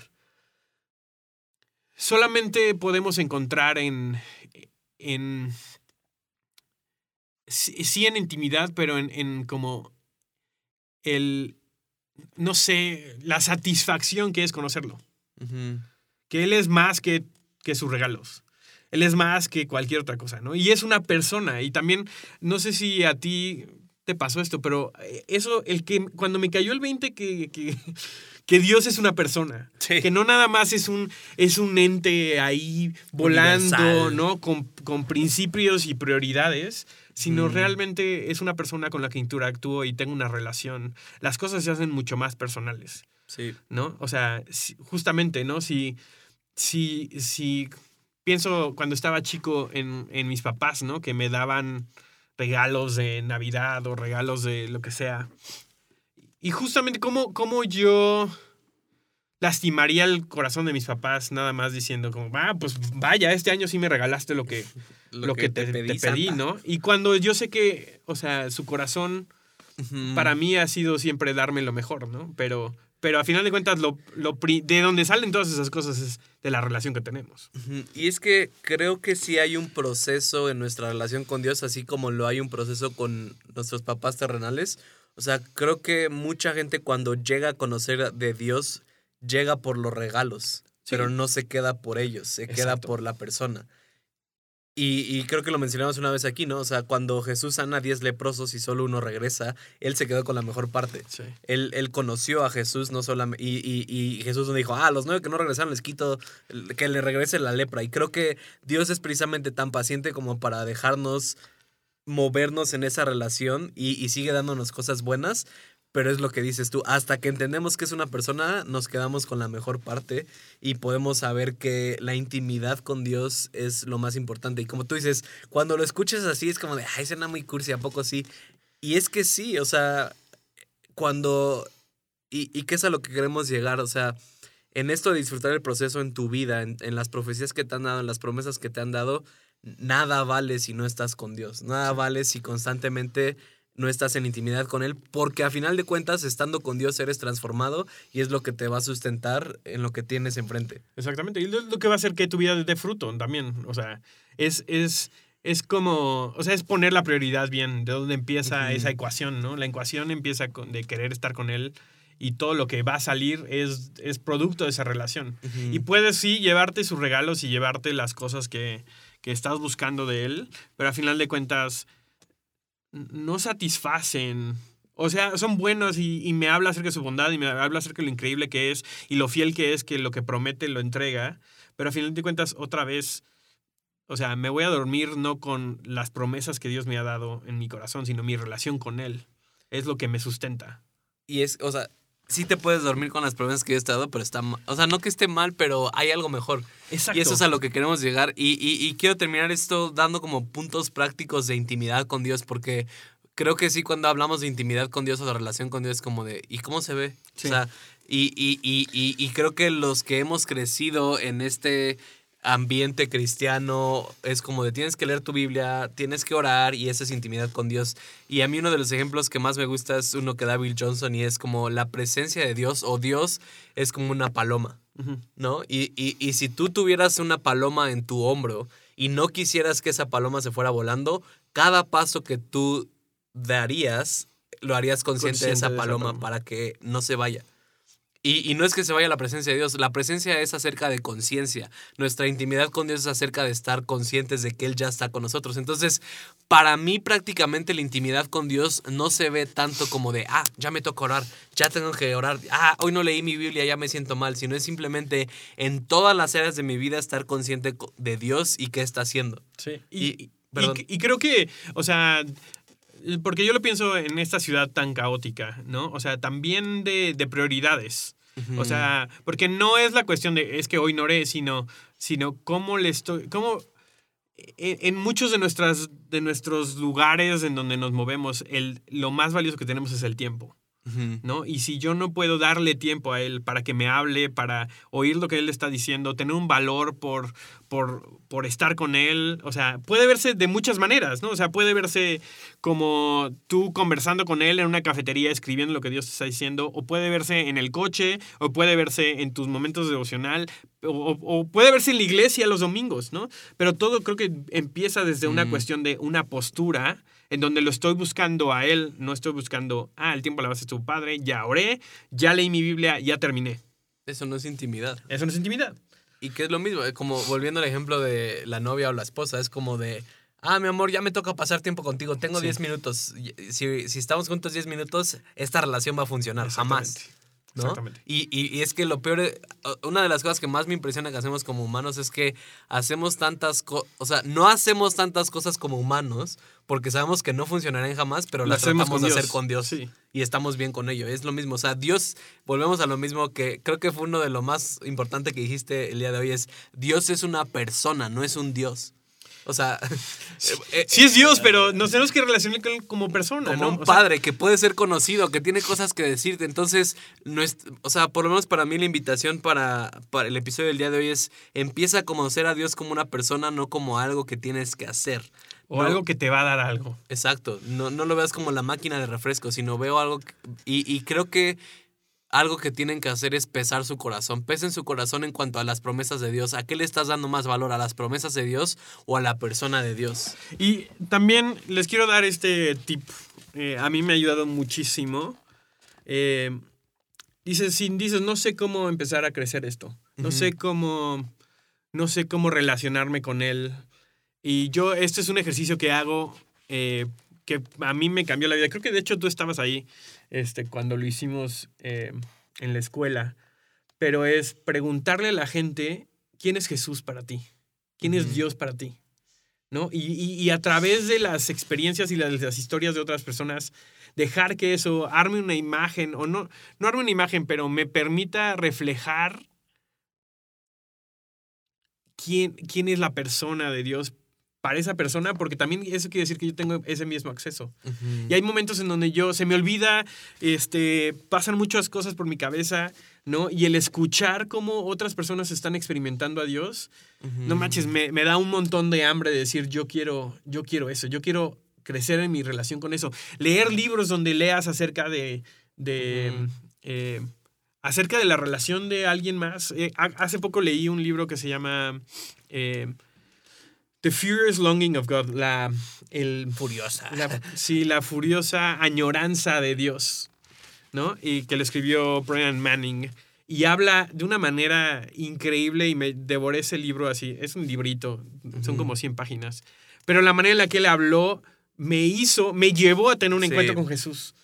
solamente podemos encontrar en, en, sí, sí en intimidad, pero en, en como el, no sé, la satisfacción que es conocerlo que él es más que, que sus regalos. Él es más que cualquier otra cosa, ¿no? Y es una persona. Y también, no sé si a ti te pasó esto, pero eh, eso, el que cuando me cayó el 20 que, que, que Dios es una persona. Sí. Que no nada más es un, es un ente ahí volando, Universal. ¿no? Con, con principios y prioridades, sino Mm. realmente es una persona con la que interactúo y tengo una relación. Las cosas se hacen mucho más personales. Sí. ¿no? O sea, justamente, ¿no? Si, si, si pienso cuando estaba chico en, en mis papás, ¿no? Que me daban regalos de Navidad o regalos de lo que sea. Y justamente cómo, cómo yo lastimaría el corazón de mis papás nada más diciendo como, ah, pues vaya, este año sí me regalaste lo que, lo, que, te, te pedí. ¿no? Y cuando yo sé que, o sea, su corazón para mí ha sido siempre darme lo mejor, ¿no? Pero, pero a final de cuentas, lo, lo pri- de donde salen todas esas cosas es de la relación que tenemos. Y es que creo que sí hay un proceso en nuestra relación con Dios, así como lo hay un proceso con nuestros papás terrenales. O sea, creo que mucha gente cuando llega a conocer de Dios, llega por los regalos, Sí. pero no se queda por ellos, se queda por la persona. Y, y creo que lo mencionamos una vez aquí, ¿no? O sea, cuando Jesús sana a 10 leprosos y solo uno regresa, él se quedó con la mejor parte. Sí. Él, él conoció a Jesús, no solamente. Y, y, y Jesús no dijo, ah, los nueve que no regresaron les quito que le regrese la lepra. Y creo que Dios es precisamente tan paciente como para dejarnos movernos en esa relación y, y sigue dándonos cosas buenas. Pero es lo que dices tú, hasta que entendemos que es una persona, nos quedamos con la mejor parte y podemos saber que la intimidad con Dios es lo más importante. Y como tú dices, cuando lo escuchas así es como de, ay, suena muy cursi, ¿a poco sí? Y es que sí, o sea, cuando... Y, y qué es a lo que queremos llegar, o sea, en esto de disfrutar el proceso en tu vida, en, en, las profecías que te han dado, en las promesas que te han dado, nada vale si no estás con Dios. Nada vale si constantemente no estás en intimidad con Él, porque a final de cuentas, estando con Dios, eres transformado y es lo que te va a sustentar en lo que tienes enfrente. Exactamente. Y lo que va a hacer que tu vida dé fruto también. O sea, es, es, es como, o sea, es poner la prioridad bien, de dónde empieza uh -huh. esa ecuación, ¿no? La ecuación empieza con, de querer estar con Él y todo lo que va a salir es, es producto de esa relación. Uh -huh. Y puedes sí llevarte sus regalos y llevarte las cosas que, que estás buscando de Él, pero a final de cuentas no satisfacen. O sea, son buenos y, me habla acerca de su bondad y me habla acerca de lo increíble que es y lo fiel que es, que lo que promete lo entrega. Pero a final de cuentas, otra vez, o sea, me voy a dormir no con las promesas que Dios me ha dado en mi corazón, sino mi relación con Él. Es lo que me sustenta. Y es, o sea, sí te puedes dormir con las promesas que Dios te ha dado, pero está mal. O sea, no que esté mal, pero hay algo mejor. Exacto. Y eso es a lo que queremos llegar. Y, y, y, quiero terminar esto dando como puntos prácticos de intimidad con Dios, porque creo que sí, cuando hablamos de intimidad con Dios o de relación con Dios, es como de, ¿y cómo se ve? Sí. O sea, y, y, y, y, creo que los que hemos crecido en este ambiente cristiano es como de tienes que leer tu Biblia, tienes que orar y esa es intimidad con Dios. Y a mí uno de los ejemplos que más me gusta es uno que da Bill Johnson y es como la presencia de Dios o Dios es como una paloma, uh -huh. ¿no? Y, y, y si tú tuvieras una paloma en tu hombro y no quisieras que esa paloma se fuera volando, cada paso que tú darías lo harías consciente, consciente de, esa, de paloma esa paloma para que no se vaya. Y, y, no es que se vaya la presencia de Dios, la presencia es acerca de conciencia. Nuestra intimidad con Dios es acerca de estar conscientes de que Él ya está con nosotros. Entonces, para mí prácticamente la intimidad con Dios no se ve tanto como de, ah, ya me toca orar, ya tengo que orar, ah, hoy no leí mi Biblia, ya me siento mal, sino es simplemente en todas las áreas de mi vida estar consciente de Dios y qué está haciendo. Sí, y, y, y, y creo que, o sea, porque yo lo pienso en esta ciudad tan caótica, ¿no? O sea, también de, de prioridades. Uh -huh. O sea, porque no es la cuestión de es que hoy no oré, sino, sino cómo le estoy. cómo en, en, muchos de, nuestras, de nuestros lugares en donde nos movemos, el, lo más valioso que tenemos es el tiempo. Uh -huh. ¿No? Y si yo no puedo darle tiempo a él para que me hable, para oír lo que él está diciendo, tener un valor por, por, por estar con él, o sea, puede verse de muchas maneras, ¿no? O sea, puede verse como tú conversando con él en una cafetería, escribiendo lo que Dios te está diciendo, o puede verse en el coche, o puede verse en tus momentos de devocional, o, o, puede verse en la iglesia los domingos, ¿no? Pero todo creo que empieza desde una mm. cuestión de una postura en donde lo estoy buscando a él, no estoy buscando, ah, el tiempo la base de tu padre, ya oré, ya leí mi Biblia, ya terminé. Eso no es intimidad. Eso no es intimidad. Y que es lo mismo, como volviendo al ejemplo de la novia o la esposa, es como de, ah, mi amor, ya me toca pasar tiempo contigo, tengo 10 sí. minutos. Si, si, estamos juntos 10 minutos, esta relación va a funcionar, jamás. ¿No? Exactamente. Y, y, y, es que lo peor, es, una de las cosas que más me impresiona que hacemos como humanos es que hacemos tantas cosas, o sea, no hacemos tantas cosas como humanos porque sabemos que no funcionarán jamás, pero las tratamos de hacer con Dios. Sí. Y estamos bien con ello. Es lo mismo. O sea, Dios, volvemos a lo mismo que creo que fue uno de lo más importante que dijiste el día de hoy, es Dios es una persona, no es un Dios. O sea, sí es Dios, pero nos tenemos que relacionar con él como persona, como ¿no? un padre sea, que puede ser conocido, que tiene cosas que decirte. Entonces, no es, o sea, por lo menos para mí la invitación para, para el episodio del día de hoy es empieza a conocer a Dios como una persona, no como algo que tienes que hacer. O no, algo que te va a dar algo. Exacto. No, no lo veas como la máquina de refresco, sino veo algo. Que, y, y creo que algo que tienen que hacer es pesar su corazón. Pesen su corazón en cuanto a las promesas de Dios. ¿A qué le estás dando más valor? ¿A las promesas de Dios o a la persona de Dios? Y también les quiero dar este tip. Eh, a mí me ha ayudado muchísimo. Eh, dices, si dices, no sé cómo empezar a crecer esto. No uh -huh. sé cómo. No sé cómo relacionarme con él. Y yo, este es un ejercicio que hago eh, que a mí me cambió la vida. Creo que de hecho tú estabas ahí este, cuando lo hicimos eh, en la escuela. Pero es preguntarle a la gente quién es Jesús para ti, quién es. Dios para ti. ¿no? Y, y- y a través de las experiencias y las, las historias de otras personas, dejar que eso arme una imagen, o no, no arme una imagen, pero me permita reflejar quién, quién es la persona de Dios para esa persona, porque también eso quiere decir que yo tengo ese mismo acceso. Y hay momentos en donde yo se me olvida, este, pasan muchas cosas por mi cabeza, ¿no? Y el escuchar cómo otras personas están experimentando a Dios, no manches, me, me da un montón de hambre de decir, yo quiero, yo quiero eso, yo quiero crecer en mi relación con eso. Leer libros donde leas acerca de, de eh, acerca de la relación de alguien más. Eh, ha- hace poco leí un libro que se llama eh, The Furious Longing of God, la, el, Furiosa. la- sí, la furiosa añoranza de Dios, ¿no? Y que lo escribió Brian Manning. Y habla de una manera increíble y me devoré ese libro así. Es un librito, son como 100 páginas. Pero la manera en la que él habló me hizo, me llevó a tener un Sí. encuentro con Jesús.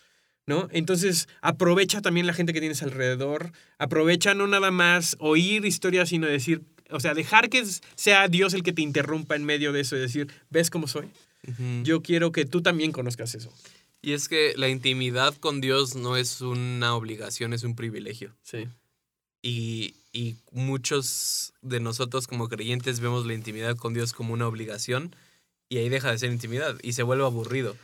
¿No? Entonces, aprovecha también la gente que tienes alrededor. Aprovecha no nada más oír historias, sino decir, o sea, dejar que sea Dios el que te interrumpa en medio de eso y decir, ¿ves cómo soy? Yo quiero que tú también conozcas eso. Y es que la intimidad con Dios no es una obligación, es un privilegio. Sí. Y, y muchos de nosotros como creyentes vemos la intimidad con Dios como una obligación y ahí deja de ser intimidad y se vuelve aburrido.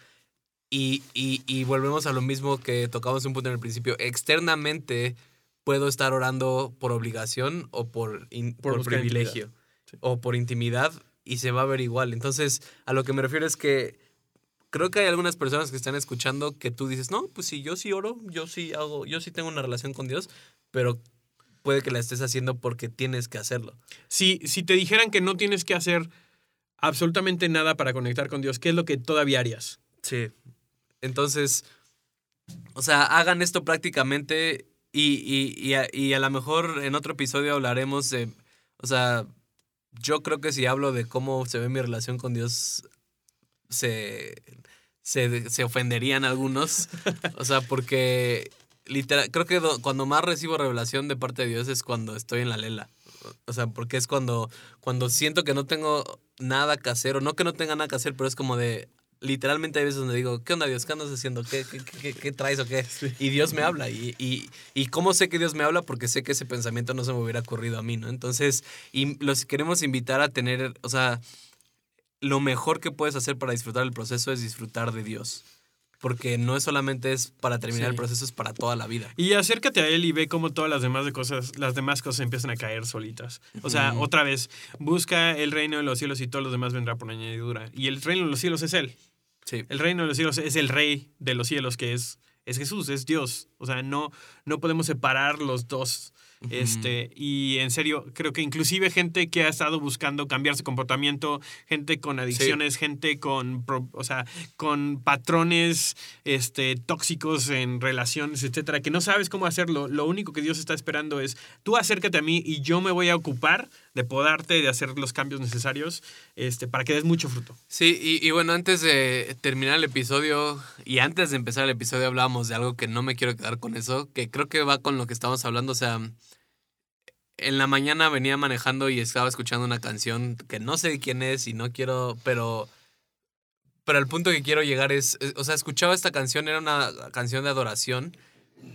Y, y, y volvemos a lo mismo que tocamos un punto en el principio. Externamente puedo estar orando por obligación o por, in- Por privilegio. Sí. o por intimidad y se va a ver igual. Entonces, a lo que me refiero es que creo que hay algunas personas que están escuchando que tú dices, no, pues sí, yo sí oro, yo sí hago, yo sí tengo una relación con Dios, pero puede que la estés haciendo porque tienes que hacerlo. Si, si te dijeran que no tienes que hacer absolutamente nada para conectar con Dios, ¿qué es lo que todavía harías? Sí. Entonces, o sea, hagan esto prácticamente y, y, y, a, y a lo mejor en otro episodio hablaremos de, o sea, yo creo que si hablo de cómo se ve mi relación con Dios, se, se, se ofenderían algunos. O sea, porque literal, creo que do- cuando más recibo revelación de parte de Dios es cuando estoy en la lela. O sea, porque es cuando, cuando siento que no tengo nada que hacer, o no que no tenga nada que hacer, pero es como de, literalmente hay veces donde digo, ¿qué onda Dios? ¿Qué andas haciendo? ¿Qué, qué, qué, qué traes o qué? Y Dios me habla. Y, y, y cómo sé que Dios me habla? Porque sé que ese pensamiento no se me hubiera ocurrido a mí, ¿no? Entonces, y los queremos invitar a tener, o sea, lo mejor que puedes hacer para disfrutar el proceso es disfrutar de Dios. Porque no es solamente es para terminar Sí. el proceso, es para toda la vida. Y acércate a él y ve cómo todas las demás de cosas, las demás cosas empiezan a caer solitas. O sea, otra vez, busca el reino de los cielos y todo lo demás vendrá por añadidura. Y el reino de los cielos es él. Sí. El reino de los cielos es el rey de los cielos, que es, es Jesús, es Dios. O sea, no, no podemos separar los dos. Este, y en serio, creo que inclusive gente que ha estado buscando cambiar su comportamiento, gente con adicciones, gente con, o sea, con patrones este, tóxicos en relaciones, etcétera, que no sabes cómo hacerlo. Lo único que Dios está esperando es tú acércate a mí y yo me voy a ocupar de podarte, de hacer los cambios necesarios este, para que des mucho fruto. Sí, y, y bueno, antes de terminar el episodio y antes de empezar el episodio hablábamos de algo que no me quiero quedar con eso, que creo que va con lo que estamos hablando. O sea, en la mañana venía manejando y estaba escuchando una canción que no sé quién es y no quiero, pero... Pero el punto que quiero llegar es, eh, o sea, escuchaba esta canción, era una canción de adoración,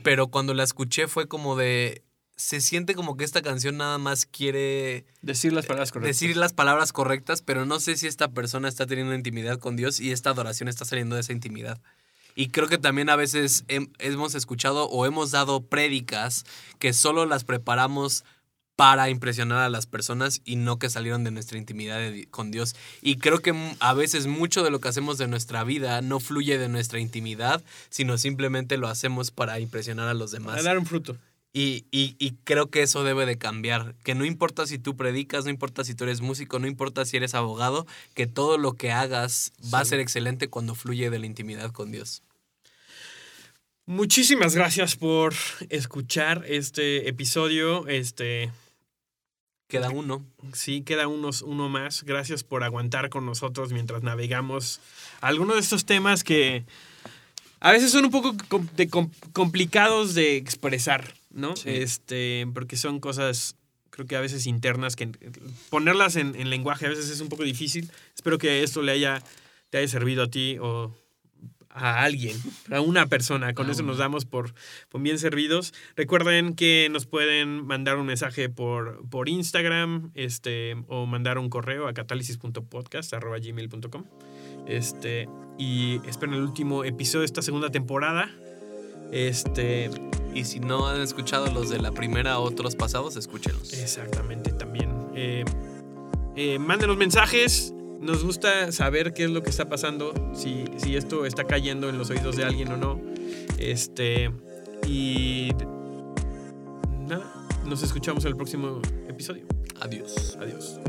pero cuando la escuché fue como de, se siente como que esta canción nada más quiere Decir las palabras correctas. decir las palabras correctas, pero no sé si esta persona está teniendo intimidad con Dios y esta adoración está saliendo de esa intimidad. Y creo que también a veces hem- hemos escuchado o hemos dado prédicas que solo las preparamos para impresionar a las personas y no que salieron de nuestra intimidad de con Dios. Y creo que a veces mucho de lo que hacemos de nuestra vida no fluye de nuestra intimidad, sino simplemente lo hacemos para impresionar a los demás. Para dar un fruto. Y, y- y creo que eso debe de cambiar. Que no importa si tú predicas, no importa si tú eres músico, no importa si eres abogado, que todo lo que hagas va a ser excelente cuando fluye de la intimidad con Dios. Muchísimas gracias por escuchar este episodio. Este, Queda uno. Sí, queda unos, uno más. Gracias por aguantar con nosotros mientras navegamos algunos de estos temas que a veces son un poco de com- complicados de expresar, ¿no? Sí. Este, porque son cosas, creo que a veces internas, que ponerlas en, en lenguaje a veces es un poco difícil. Espero que esto le haya, te haya servido a ti o a alguien, a una persona. Con eso nos damos por, por bien servidos. Recuerden que nos pueden mandar un mensaje por, por Instagram este, o mandar un correo a catálisis.podcast.gmail.com. Este, y esperen el último episodio de esta segunda temporada. Este, Y si no han escuchado los de la primera o otros pasados, escúchenlos. exactamente también. Eh, eh, mándenos mensajes. Nos gusta saber qué es lo que está pasando, si, si esto está cayendo en los oídos de alguien o no. Este, y nada, nos escuchamos en el próximo episodio. Adiós. Adiós.